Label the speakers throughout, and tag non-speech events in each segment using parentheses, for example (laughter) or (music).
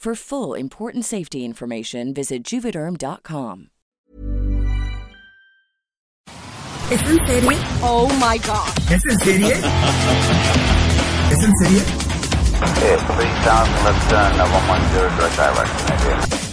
Speaker 1: For full important safety information, visit juvederm.com.
Speaker 2: ¿Es en serie?
Speaker 3: Oh my god.
Speaker 2: ¿Es en serie? (laughs) ¿Es en serie?
Speaker 4: Okay, 3000 left turn, uh, 110 direct direction.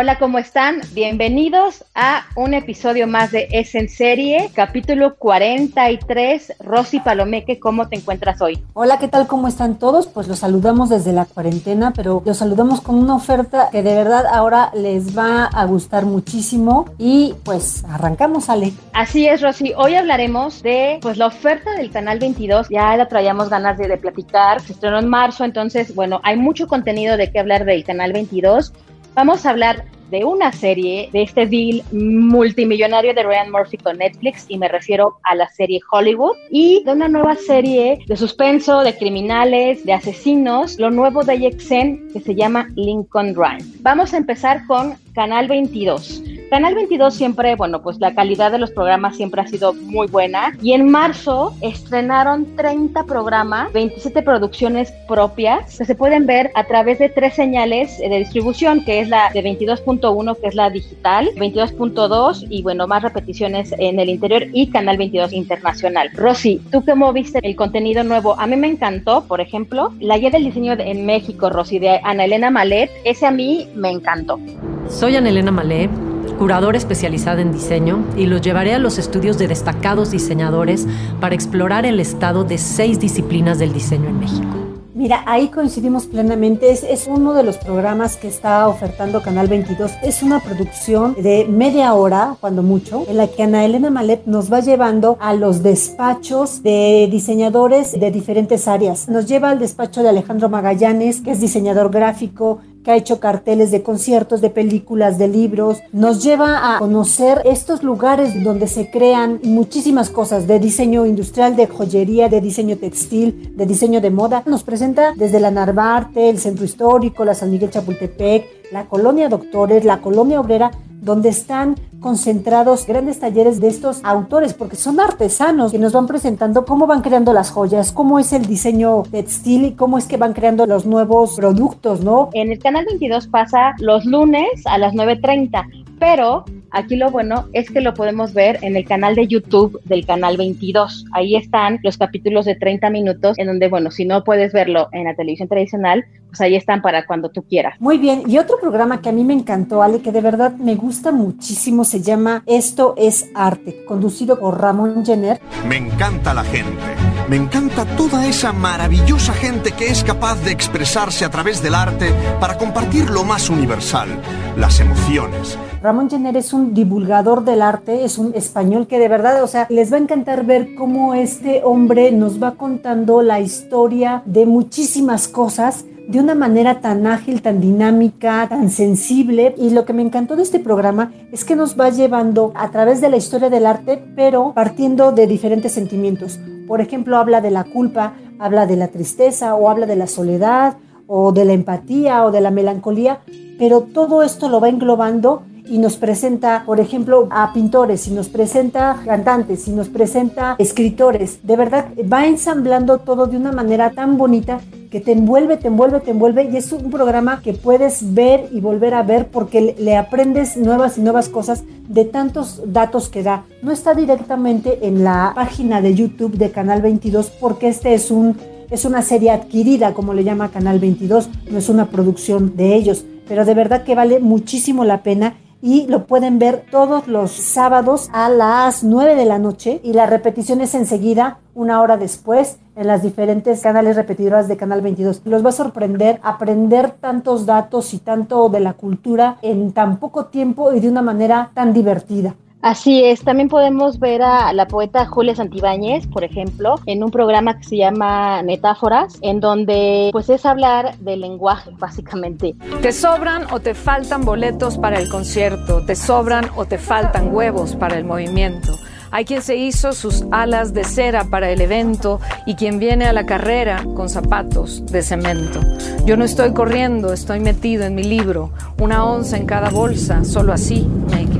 Speaker 3: Hola, ¿cómo están? Bienvenidos a un episodio más de Es en Serie, capítulo 43. Rosy Palomeque, ¿cómo te encuentras hoy?
Speaker 5: Hola, ¿qué tal? ¿Cómo están todos? Pues los saludamos desde la cuarentena, pero los saludamos con una oferta que de verdad ahora les va a gustar muchísimo y pues arrancamos, Ale.
Speaker 3: Así es, Rosy. Hoy hablaremos de pues la oferta del Canal 22. Ya la traíamos ganas de, de platicar. Se estrenó en marzo, entonces, bueno, hay mucho contenido de qué hablar del Canal 22. Vamos a hablar de una serie, de este deal multimillonario de Ryan Murphy con Netflix, y me refiero a la serie Hollywood, y de una nueva serie de suspenso, de criminales, de asesinos, lo nuevo de AXN que se llama Lincoln Rhyme. Vamos a empezar con Canal 22. Canal 22 siempre, bueno, pues la calidad de los programas siempre ha sido muy buena y en marzo estrenaron 30 programas, 27 producciones propias que se pueden ver a través de tres señales de distribución, que es la de 22.1, que es la digital, 22.2 y bueno, más repeticiones en el interior y Canal 22 Internacional. Rosy, ¿tú cómo viste el contenido nuevo? A mí me encantó, por ejemplo, la guía del diseño en México, Rosy, de Ana Elena Malet, ese a mí me encantó.
Speaker 6: Soy Ana Elena Malé, curadora especializada en diseño, y los llevaré a los estudios de destacados diseñadores para explorar el estado de seis disciplinas del diseño en México.
Speaker 5: Mira, ahí coincidimos plenamente. Es, es, uno de los programas que está ofertando Canal 22. Es una producción de media hora, cuando mucho, en la que Ana Elena Malet nos va llevando a los despachos de diseñadores de diferentes áreas. Nos lleva al despacho de Alejandro Magallanes, que es diseñador gráfico, ha hecho carteles de conciertos, de películas, de libros. Nos lleva a conocer estos lugares donde se crean muchísimas cosas de diseño industrial, de joyería, de diseño textil, de diseño de moda. Nos presenta desde la Narvarte, el Centro Histórico, la San Miguel Chapultepec, la Colonia Doctores, la Colonia Obrera, donde están concentrados grandes talleres de estos autores, porque son artesanos que nos van presentando cómo van creando las joyas, cómo es el diseño textil y cómo es que van creando los nuevos productos, ¿no?
Speaker 3: En el canal 22 pasa los lunes a las 9.30, pero Aquí lo bueno es que lo podemos ver en el canal de YouTube del canal 22. Ahí están los capítulos de 30 minutos en donde, bueno, si no puedes verlo en la televisión tradicional, pues ahí están para cuando tú quieras.
Speaker 5: Muy bien. Y otro programa que a mí me encantó, Ale, que de verdad me gusta muchísimo, se llama Esto es Arte, conducido por Ramón Jenner.
Speaker 7: Me encanta la gente. Me encanta toda esa maravillosa gente que es capaz de expresarse a través del arte para compartir lo más universal, las emociones.
Speaker 5: Ramón Jenner es un divulgador del arte, es un español que de verdad, o sea, les va a encantar ver cómo este hombre nos va contando la historia de muchísimas cosas de una manera tan ágil, tan dinámica, tan sensible. Y lo que me encantó de este programa es que nos va llevando a través de la historia del arte, pero partiendo de diferentes sentimientos. Por ejemplo, habla de la culpa, habla de la tristeza o habla de la soledad o de la empatía o de la melancolía, pero todo esto lo va englobando y nos presenta, por ejemplo, a pintores, y nos presenta cantantes, y nos presenta escritores. De verdad, va ensamblando todo de una manera tan bonita que te envuelve, te envuelve, te envuelve y es un programa que puedes ver y volver a ver porque le aprendes nuevas y nuevas cosas de tantos datos que da. No está directamente en la página de YouTube de Canal 22 porque este es un es una serie adquirida, como le llama Canal 22, no es una producción de ellos, pero de verdad que vale muchísimo la pena y lo pueden ver todos los sábados a las 9 de la noche y la repetición es enseguida, una hora después, en las diferentes canales repetidoras de Canal 22. Los va a sorprender aprender tantos datos y tanto de la cultura en tan poco tiempo y de una manera tan divertida.
Speaker 3: Así es, también podemos ver a la poeta Julia Santibáñez, por ejemplo, en un programa que se llama Metáforas, en donde pues es hablar del lenguaje, básicamente.
Speaker 8: Te sobran o te faltan boletos para el concierto, te sobran o te faltan huevos para el movimiento. Hay quien se hizo sus alas de cera para el evento y quien viene a la carrera con zapatos de cemento. Yo no estoy corriendo, estoy metido en mi libro, una onza en cada bolsa, solo así me equilibro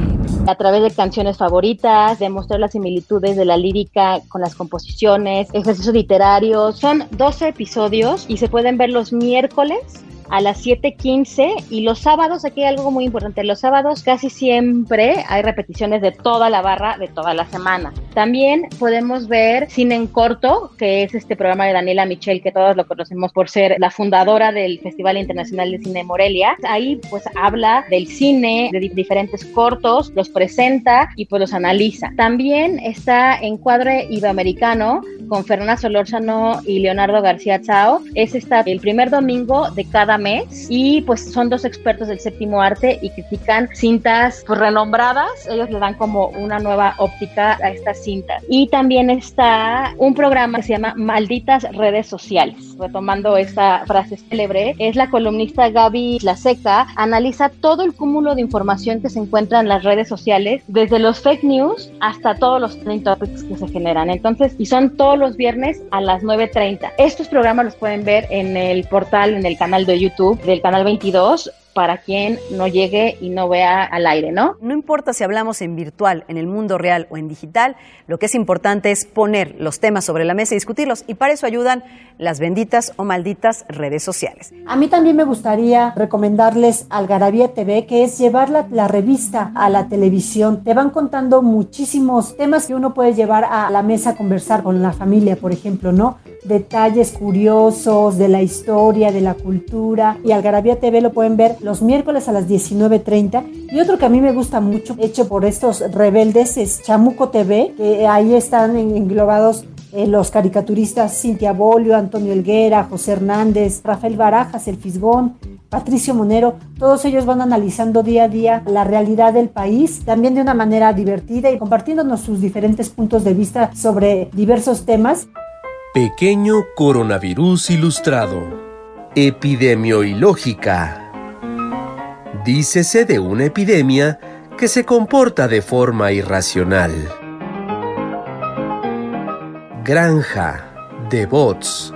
Speaker 3: a través de canciones favoritas, de mostrar las similitudes de la lírica con las composiciones, ejercicios literarios. Son 12 episodios y se pueden ver los miércoles a las 7.15 y los sábados, aquí hay algo muy importante, los sábados casi siempre hay repeticiones de toda la barra de toda la semana. También podemos ver Cine en Corto, que es este programa de Daniela Michel, que todos lo conocemos por ser la fundadora del Festival Internacional de Cine Morelia. Ahí pues habla del cine, de diferentes cortos, los presenta y pues los analiza. También está Encuadre Iberoamericano con Fernanda Solórzano y Leonardo García Chao. Es esta el primer domingo de cada mes y pues son dos expertos del séptimo arte y critican cintas pues, renombradas. Ellos le dan como una nueva óptica a estas cintas. Y también está un programa que se llama Malditas Redes Sociales. Retomando esta frase célebre, es la columnista Gaby La Seca, analiza todo el cúmulo de información que se encuentra en las redes sociales, desde los fake news hasta todos los trend topics que se generan. Entonces, y son todos los viernes a las 9.30. Estos programas los pueden ver en el portal, en el canal de YouTube YouTube del canal 22 para quien no llegue y no vea al aire, ¿no?
Speaker 9: No importa si hablamos en virtual, en el mundo real o en digital, lo que es importante es poner los temas sobre la mesa y discutirlos y para eso ayudan las benditas o malditas redes sociales.
Speaker 5: A mí también me gustaría recomendarles Algarabía TV, que es llevar la, la revista a la televisión. Te van contando muchísimos temas que uno puede llevar a la mesa a conversar con la familia, por ejemplo, ¿no? detalles curiosos de la historia, de la cultura. Y Algarabía TV lo pueden ver los miércoles a las 19.30. Y otro que a mí me gusta mucho, hecho por estos rebeldes, es Chamuco TV, que ahí están englobados eh, los caricaturistas Cintia Bolio, Antonio Elguera, José Hernández, Rafael Barajas, El Fisgón, Patricio Monero, todos ellos van analizando día a día la realidad del país, también de una manera divertida y compartiéndonos sus diferentes puntos de vista sobre diversos temas.
Speaker 10: Pequeño coronavirus ilustrado. Epidemiológica. Dícese de una epidemia que se comporta de forma irracional. Granja de bots.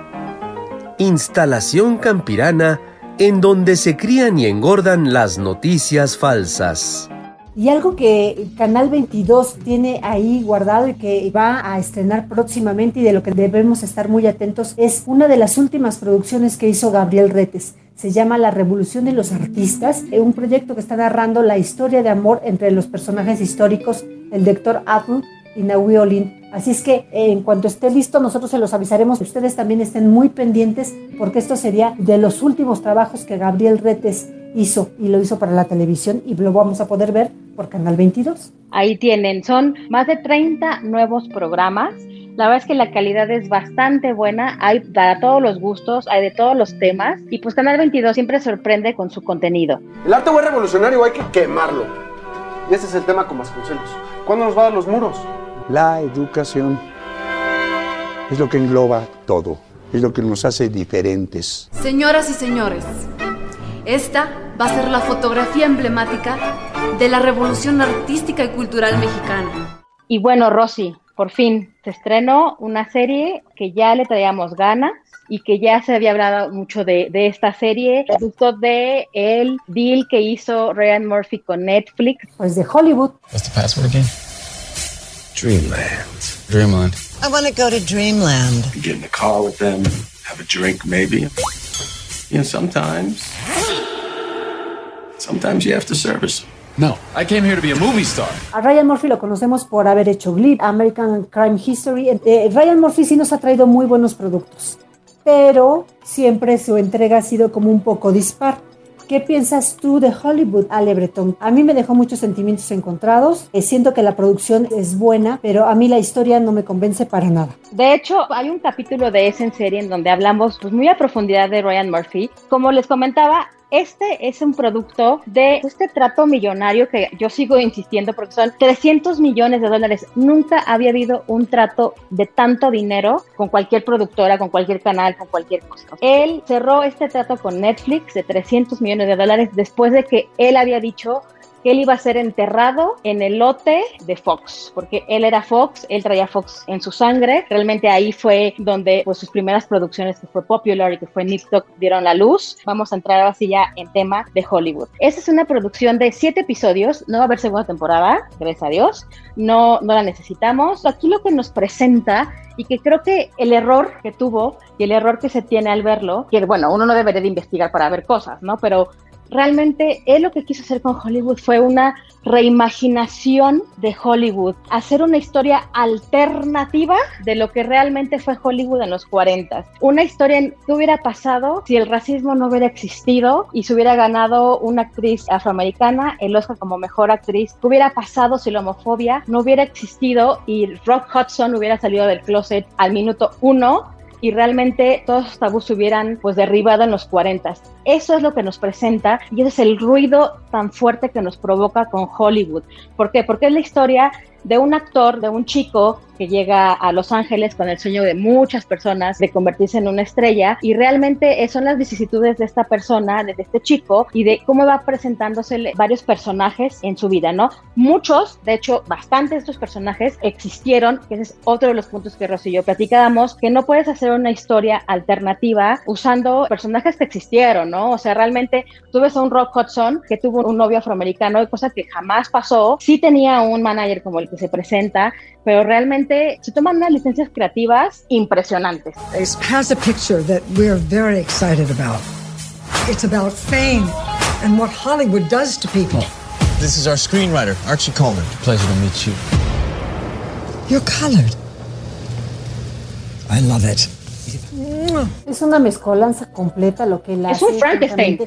Speaker 10: Instalación campirana en donde se crían y engordan las noticias falsas.
Speaker 5: Y algo que Canal 22 tiene ahí guardado y que va a estrenar próximamente y de lo que debemos estar muy atentos es una de las últimas producciones que hizo Gabriel Retes. Se llama La Revolución de los Artistas, un proyecto que está narrando la historia de amor entre los personajes históricos, el doctor Apple y Naui Olin. Así es que eh, en cuanto esté listo, nosotros se los avisaremos. Ustedes también estén muy pendientes porque esto sería de los últimos trabajos que Gabriel Retes hizo y lo hizo para la televisión y lo vamos a poder ver por Canal 22.
Speaker 3: Ahí tienen, son más de 30 nuevos programas. La verdad es que la calidad es bastante buena, hay para todos los gustos, hay de todos los temas y pues Canal 22 siempre sorprende con su contenido.
Speaker 11: El arte fue revolucionario, hay que quemarlo. Y ese es el tema con Vasconcelos. ¿Cuándo nos va a dar los muros?
Speaker 12: La educación es lo que engloba todo, es lo que nos hace diferentes.
Speaker 13: Señoras y señores, esta va a ser la fotografía emblemática de la revolución artística y cultural mexicana.
Speaker 3: Y bueno, Rosy, por fin se estrenó una serie que ya le traíamos ganas y que ya se había hablado mucho de, de esta serie, producto de el deal que hizo Ryan Murphy con Netflix.
Speaker 5: Pues de Hollywood.
Speaker 14: What's the password again?
Speaker 15: Dreamland.
Speaker 14: Dreamland.
Speaker 15: I want to go to Dreamland.
Speaker 14: Get in the car with them. have a drink, maybe. And sometimes, sometimes you have to service.
Speaker 15: No, I came here to be a movie star.
Speaker 5: A Ryan Murphy lo conocemos por haber hecho Glee, American Crime History. Eh, Ryan Murphy sí nos ha traído muy buenos productos, pero siempre su entrega ha sido como un poco dispar. ¿Qué piensas tú de Hollywood, Ale Breton? A mí me dejó muchos sentimientos encontrados. Eh, siento que la producción es buena, pero a mí la historia no me convence para nada.
Speaker 3: De hecho, hay un capítulo de esa en serie en donde hablamos pues, muy a profundidad de Ryan Murphy. Como les comentaba, este es un producto de este trato millonario que yo sigo insistiendo porque son 300 millones de dólares. Nunca había habido un trato de tanto dinero con cualquier productora, con cualquier canal, con cualquier cosa. Él cerró este trato con Netflix de 300 millones de dólares después de que él había dicho que él iba a ser enterrado en el lote de Fox, porque él era Fox, él traía Fox en su sangre. Realmente ahí fue donde pues, sus primeras producciones, que fue Popular y que fue Nick dieron la luz. Vamos a entrar así ya en tema de Hollywood. Esta es una producción de siete episodios, no va a haber segunda temporada, gracias a Dios. No, no la necesitamos. Aquí lo que nos presenta y que creo que el error que tuvo y el error que se tiene al verlo, que bueno, uno no debería de investigar para ver cosas, ¿no? Pero realmente él lo que quiso hacer con Hollywood fue una reimaginación de Hollywood, hacer una historia alternativa de lo que realmente fue Hollywood en los 40. Una historia en qué hubiera pasado si el racismo no hubiera existido y se hubiera ganado una actriz afroamericana el Oscar como mejor actriz, qué hubiera pasado si la homofobia no hubiera existido y Rock Hudson hubiera salido del closet al minuto uno y realmente todos los tabús se hubieran pues derribado en los 40. Eso es lo que nos presenta y ese es el ruido tan fuerte que nos provoca con Hollywood. ¿Por qué? Porque es la historia de un actor, de un chico que llega a Los Ángeles con el sueño de muchas personas de convertirse en una estrella y realmente son las vicisitudes de esta persona, de este chico y de cómo va presentándose varios personajes en su vida, ¿no? Muchos, de hecho, bastantes de estos personajes existieron, que ese es otro de los puntos que Rosy y yo platicábamos, que no puedes hacer una historia alternativa usando personajes que existieron, ¿no? O sea, realmente tú ves a un Rock Hudson que tuvo un novio afroamericano, cosa que jamás pasó, sí tenía un manager como el que se presenta, pero realmente se toman unas licencias creativas impresionantes.
Speaker 16: It has a picture that we're very excited about. It's about fame and what Hollywood does to people.
Speaker 15: This is our screenwriter, Archie Coleman. Pleasure to meet you.
Speaker 16: You're colored. I love it.
Speaker 5: Es una mezcolanza completa lo que él
Speaker 3: hace. Es un Frankenstein.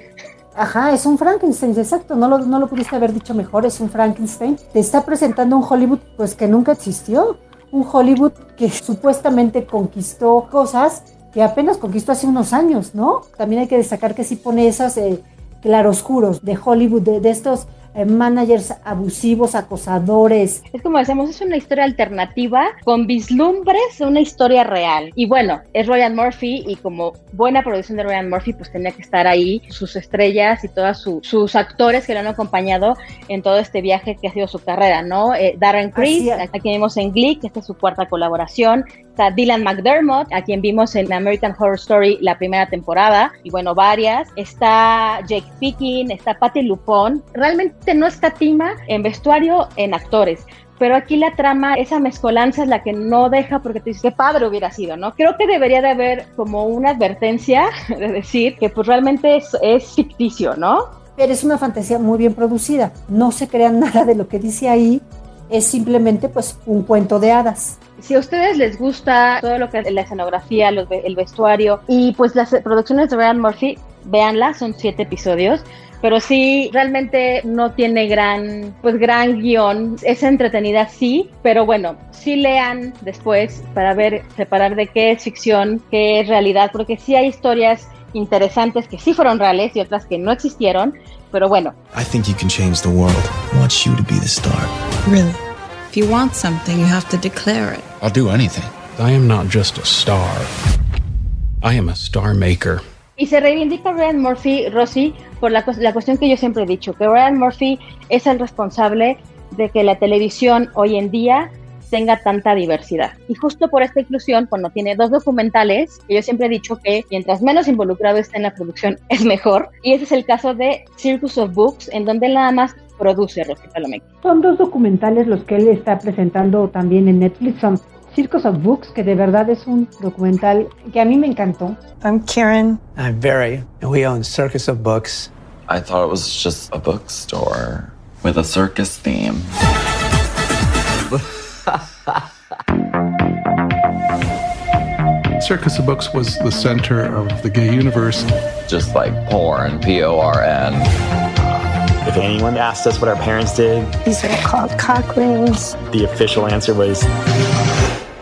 Speaker 5: Ajá, es un Frankenstein, exacto, no lo, no lo pudiste haber dicho mejor, es un Frankenstein. Te está presentando un Hollywood pues que nunca existió, un Hollywood que supuestamente conquistó cosas que apenas conquistó hace unos años, ¿no? También hay que destacar que sí pone esas eh, claroscuros de Hollywood, de estos eh, managers abusivos, acosadores.
Speaker 3: Es como decimos, es una historia alternativa con vislumbres de una historia real. Y bueno, es Ryan Murphy y como buena producción de Ryan Murphy, pues tenía que estar ahí sus estrellas y todos sus actores que lo han acompañado en todo este viaje que ha sido su carrera, ¿no? Eh, Darren Criss, a quien vimos en Glee, que esta es su cuarta colaboración. Está Dylan McDermott, a quien vimos en American Horror Story la primera temporada, y bueno, varias. Está Jake Pickin, está Patty Lupon. Realmente no escatima en vestuario, en actores. Pero aquí la trama, esa mezcolanza es la que no deja porque te dices, qué padre hubiera sido, ¿no? Creo que debería de haber como una advertencia (laughs) de decir que pues realmente es, es ficticio, ¿no?
Speaker 5: Pero es una fantasía muy bien producida. No se crean nada de lo que dice ahí. Es simplemente pues un cuento de hadas.
Speaker 3: Si a ustedes les gusta todo lo que es la escenografía, el vestuario y pues las producciones de Ryan Murphy, véanla, son siete episodios pero sí realmente no tiene gran pues gran guion es entretenida sí pero bueno sí lean después para ver separar de qué es ficción qué es realidad porque sí hay historias interesantes que sí fueron reales y otras que no existieron pero bueno.
Speaker 15: I think you can change the world. I want you to be the star.
Speaker 17: Really if you want something you have to declare it.
Speaker 15: I'll do anything.
Speaker 18: I am not just a star. I am a star maker.
Speaker 3: Y se reivindica Ryan Murphy, Rossi, por la, la cuestión que yo siempre he dicho, que Ryan Murphy es el responsable de que la televisión hoy en día tenga tanta diversidad. Y justo por esta inclusión, cuando tiene dos documentales, que yo siempre he dicho que mientras menos involucrado esté en la producción (laughs) es mejor. Y ese es el caso de Circus of Books, en donde nada más produce Rosy Palomeque.
Speaker 5: Son dos documentales los que él está presentando también en Netflix, son Circus of Books, que de verdad es un documental que a mí me encantó.
Speaker 19: I'm Karen. I'm Barry, and we own Circus of Books.
Speaker 20: I thought it was just a bookstore with a circus theme.
Speaker 21: Circus of Books was the center of the gay universe.
Speaker 20: Just like porn, P O R N.
Speaker 22: If anyone asked us what our parents did,
Speaker 23: these are called cock rings.
Speaker 22: The official answer was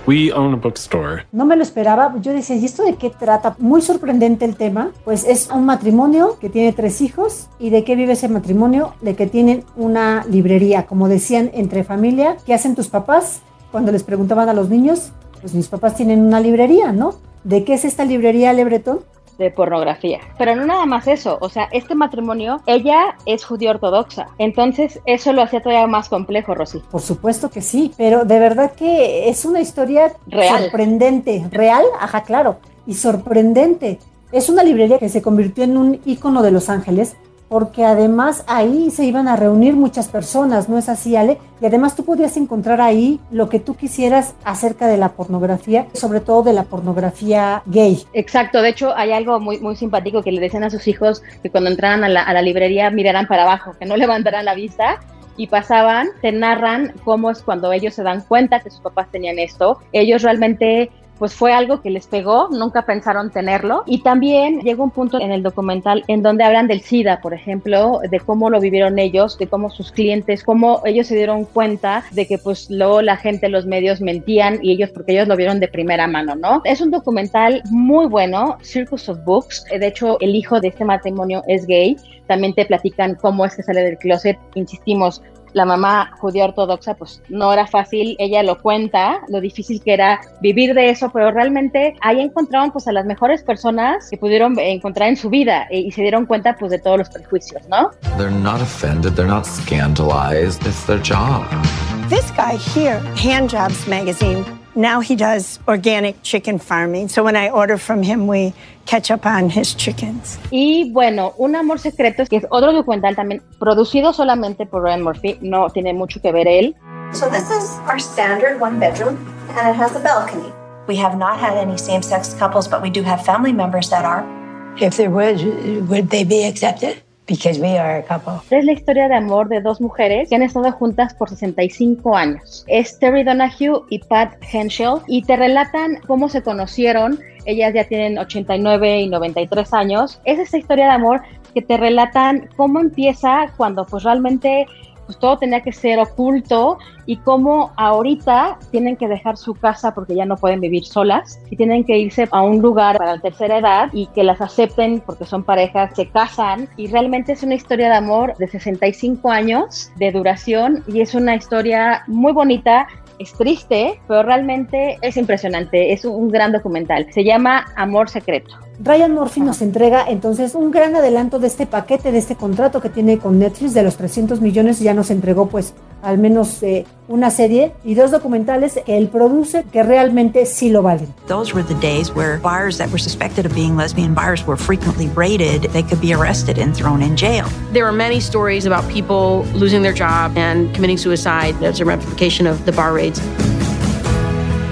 Speaker 21: We own a bookstore.
Speaker 5: No me lo esperaba. Yo decía, ¿y esto de qué trata? Muy sorprendente el tema. Pues es un matrimonio que tiene tres hijos. ¿Y de qué vive ese matrimonio? De que tienen una librería, como decían, entre familia. ¿Qué hacen tus papás? Cuando les preguntaban a los niños, pues mis papás tienen una librería, ¿no? ¿De qué es esta librería, Lebreton?
Speaker 3: de pornografía. Pero no nada más eso, o sea, este matrimonio, ella es judía ortodoxa, entonces eso lo hacía todavía más complejo, Rosy.
Speaker 5: Por supuesto que sí, pero de verdad que es una historia
Speaker 3: real.
Speaker 5: sorprendente, real, ajá, claro, y sorprendente. Es una librería que se convirtió en un icono de Los Ángeles porque además ahí se iban a reunir muchas personas, ¿no es así, Ale? Y además tú podías encontrar ahí lo que tú quisieras acerca de la pornografía, sobre todo de la pornografía gay.
Speaker 3: Exacto, de hecho hay algo muy, muy simpático que le decían a sus hijos que cuando entraran a la, a la librería miraran para abajo, que no (laughs) levantaran la vista y pasaban, te narran cómo es cuando ellos se dan cuenta que sus papás tenían esto. Ellos realmente pues fue algo que les pegó, nunca pensaron tenerlo. Y también llegó un punto en el documental en donde hablan del SIDA, por ejemplo, de cómo lo vivieron ellos, de cómo sus clientes, cómo ellos se dieron cuenta de que pues luego la gente, los medios mentían y ellos, porque ellos lo vieron de primera mano, ¿no? Es un documental muy bueno, Circus of Books. De hecho, el hijo de este matrimonio es gay. También te platican cómo es que sale del closet. Insistimos, la mamá judía ortodoxa, pues no era fácil, ella lo cuenta, lo difícil que era vivir de eso, pero realmente ahí encontraron pues a las mejores personas que pudieron encontrar en su vida y, y se dieron cuenta pues de todos los prejuicios, ¿no?
Speaker 20: They're not offended, they're not scandalized, it's their job.
Speaker 23: This guy here, Hand Jobs Magazine, now he does organic chicken farming. So when I order from him, we catch up on his chickens.
Speaker 3: Y bueno, Un Amor Secreto, que es otro documental también producido solamente por Ryan Murphy, no tiene mucho que ver él.
Speaker 24: So this is our standard one bedroom, and it has a balcony. We have not had any same-sex couples, but we do have family members that are.
Speaker 16: If there was, would they be accepted? Because we are a couple.
Speaker 3: Es la historia de amor de dos mujeres que han estado juntas por 65 años. Es Terry Donahue y Pat Henschel y te relatan cómo se conocieron. Ellas ya tienen 89 y 93 años. Es esa historia de amor que te relatan cómo empieza cuando pues realmente pues todo tenía que ser oculto y cómo ahorita tienen que dejar su casa porque ya no pueden vivir solas y tienen que irse a un lugar para la tercera edad y que las acepten porque son parejas, se casan y realmente es una historia de amor de 65 años de duración y es una historia muy bonita es triste, pero realmente es impresionante. Es un gran documental. Se llama Amor Secreto.
Speaker 5: Ryan Murphy nos entrega entonces un gran adelanto de este paquete, de este contrato que tiene con Netflix de los 300 millones. Ya nos entregó pues al menos eh, una serie y dos documentales que él produce que realmente sí lo valen.
Speaker 25: Those were the days where buyers that were suspected of being lesbian buyers were frequently raided. They could be arrested and thrown in jail.
Speaker 26: There were many stories about people losing their job and committing suicide as a ramification of the bar raids.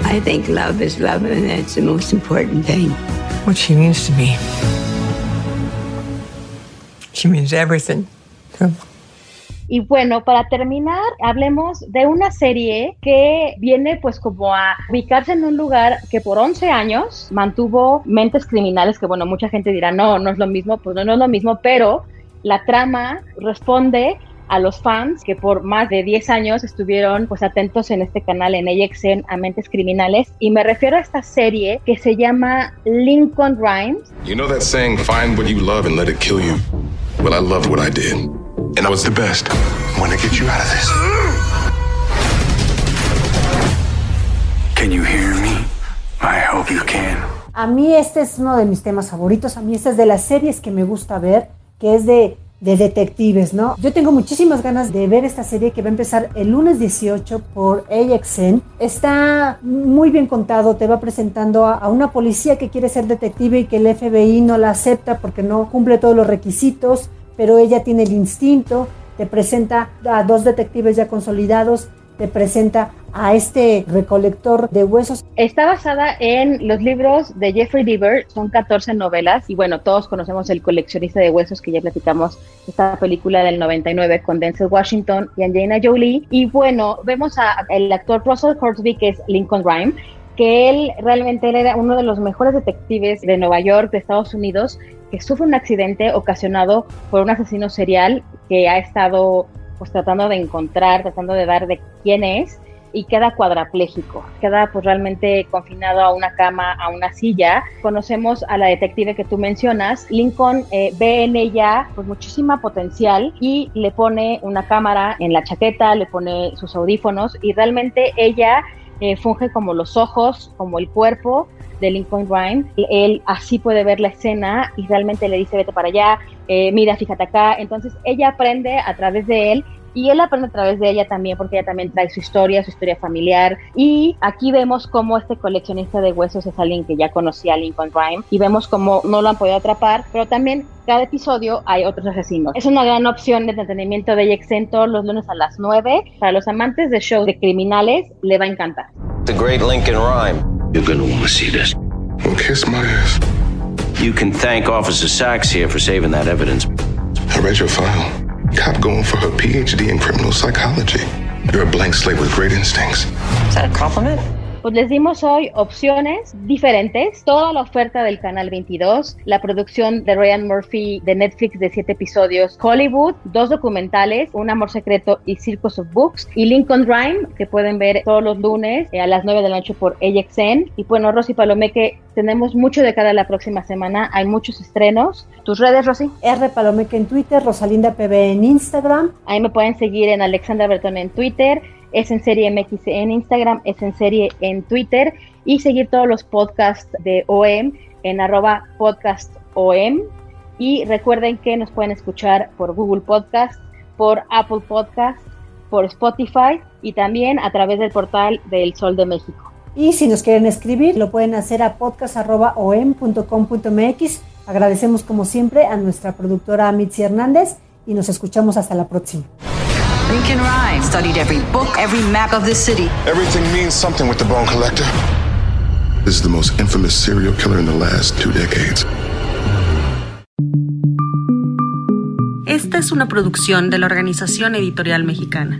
Speaker 27: I think love is love, and that's the most important thing.
Speaker 16: What she means to me. She means everything.
Speaker 3: Y bueno, para terminar, hablemos de una serie que viene pues como a ubicarse en un lugar que por 11 años mantuvo mentes criminales, que bueno, mucha gente dirá, no, no es lo mismo, pues no, no es lo mismo, pero la trama responde a los fans que por más de 10 años estuvieron pues atentos en este canal en AXN a Mentes Criminales y me refiero a esta serie que se llama Lincoln Rhymes.
Speaker 28: You know that saying, find what you love and let it kill you? Well, I loved what I did. And I was the best. I want to get you out of this.
Speaker 29: Can you hear me? I hope you can.
Speaker 5: A mí este es uno de mis temas favoritos, a mí este es de las series que me gusta ver, que es de de detectives, ¿no? Yo tengo muchísimas ganas de ver esta serie que va a empezar el lunes 18 por AXN. Está muy bien contado, te va presentando a, a, una policía que quiere ser detective y que el FBI no la acepta porque no cumple todos los requisitos, pero ella tiene el instinto, te presenta a dos detectives ya consolidados, te te presenta a este recolector de huesos.
Speaker 3: Está basada en los libros de Jeffrey Deaver, son 14 novelas y bueno, todos conocemos el coleccionista de huesos que ya platicamos esta película del 99 con Denzel Washington y Angelina Jolie y bueno, vemos a el actor Russell Horsby que es Lincoln Rhyme que él realmente era uno de los mejores detectives de Nueva York, de Estados Unidos, que sufre un accidente ocasionado por un asesino serial que ha estado pues tratando de encontrar, tratando de dar de quién es y queda cuadraplégico, queda pues realmente confinado a una cama, a una silla. Conocemos a la detective que tú mencionas, Lincoln eh, ve en ella pues muchísima potencial y le pone una cámara en la chaqueta, le pone sus audífonos y realmente ella eh, funge como los ojos, como el cuerpo de Lincoln Rhyme. Él así puede ver la escena y realmente le dice vete para allá, eh, mira, fíjate acá. Entonces ella aprende a través de él y él aprende a través de ella también porque ella también trae su historia, su historia familiar y aquí vemos cómo este coleccionista de huesos es alguien que ya conocía a Lincoln Rhyme y vemos cómo no lo han podido atrapar, pero también cada episodio hay otros asesinos. Es una gran opción de entretenimiento de AXN todos los lunes a las 9. Para los amantes de shows de criminales le va a encantar.
Speaker 4: The great Lincoln Rhyme. You're gonna want to see this.
Speaker 28: Well, kiss my ass.
Speaker 4: You can thank Officer Sachs here for saving that evidence.
Speaker 28: I read your file. Cop going for her PhD in criminal psychology. You're a blank slate with great instincts.
Speaker 30: Is that a compliment?
Speaker 3: Pues les dimos hoy opciones diferentes, toda la oferta del Canal 22, la producción de Ryan Murphy de Netflix de siete episodios, Hollywood, dos documentales, Un Amor Secreto y Circus of Books, y Lincoln Rhyme, que pueden ver todos los lunes eh, a las 9 de la noche por AXN. Y bueno, Rosy Palomeque, tenemos mucho de cada la próxima semana, hay muchos estrenos. ¿Tus redes, Rosy?
Speaker 5: R Palomeque en Twitter, Rosalinda PB en Instagram.
Speaker 3: Ahí me pueden seguir en Alexandra Bertón en Twitter es en serie MX en Instagram, es en serie en Twitter y seguir todos los podcasts de OM en arroba podcast OM. Y recuerden que nos pueden escuchar por Google Podcast, por Apple Podcast, por Spotify y también a través del portal del Sol de México.
Speaker 5: Y si nos quieren escribir, lo pueden hacer a podcast.om.com.mx. Agradecemos como siempre a nuestra productora Mitzi Hernández y nos escuchamos hasta la próxima.
Speaker 31: Lincoln Rhyme studied every book, every map of the city.
Speaker 28: Everything means something with the Bone Collector. This is the most infamous serial killer in the last two decades.
Speaker 32: Esta es una producción de la Organización Editorial Mexicana.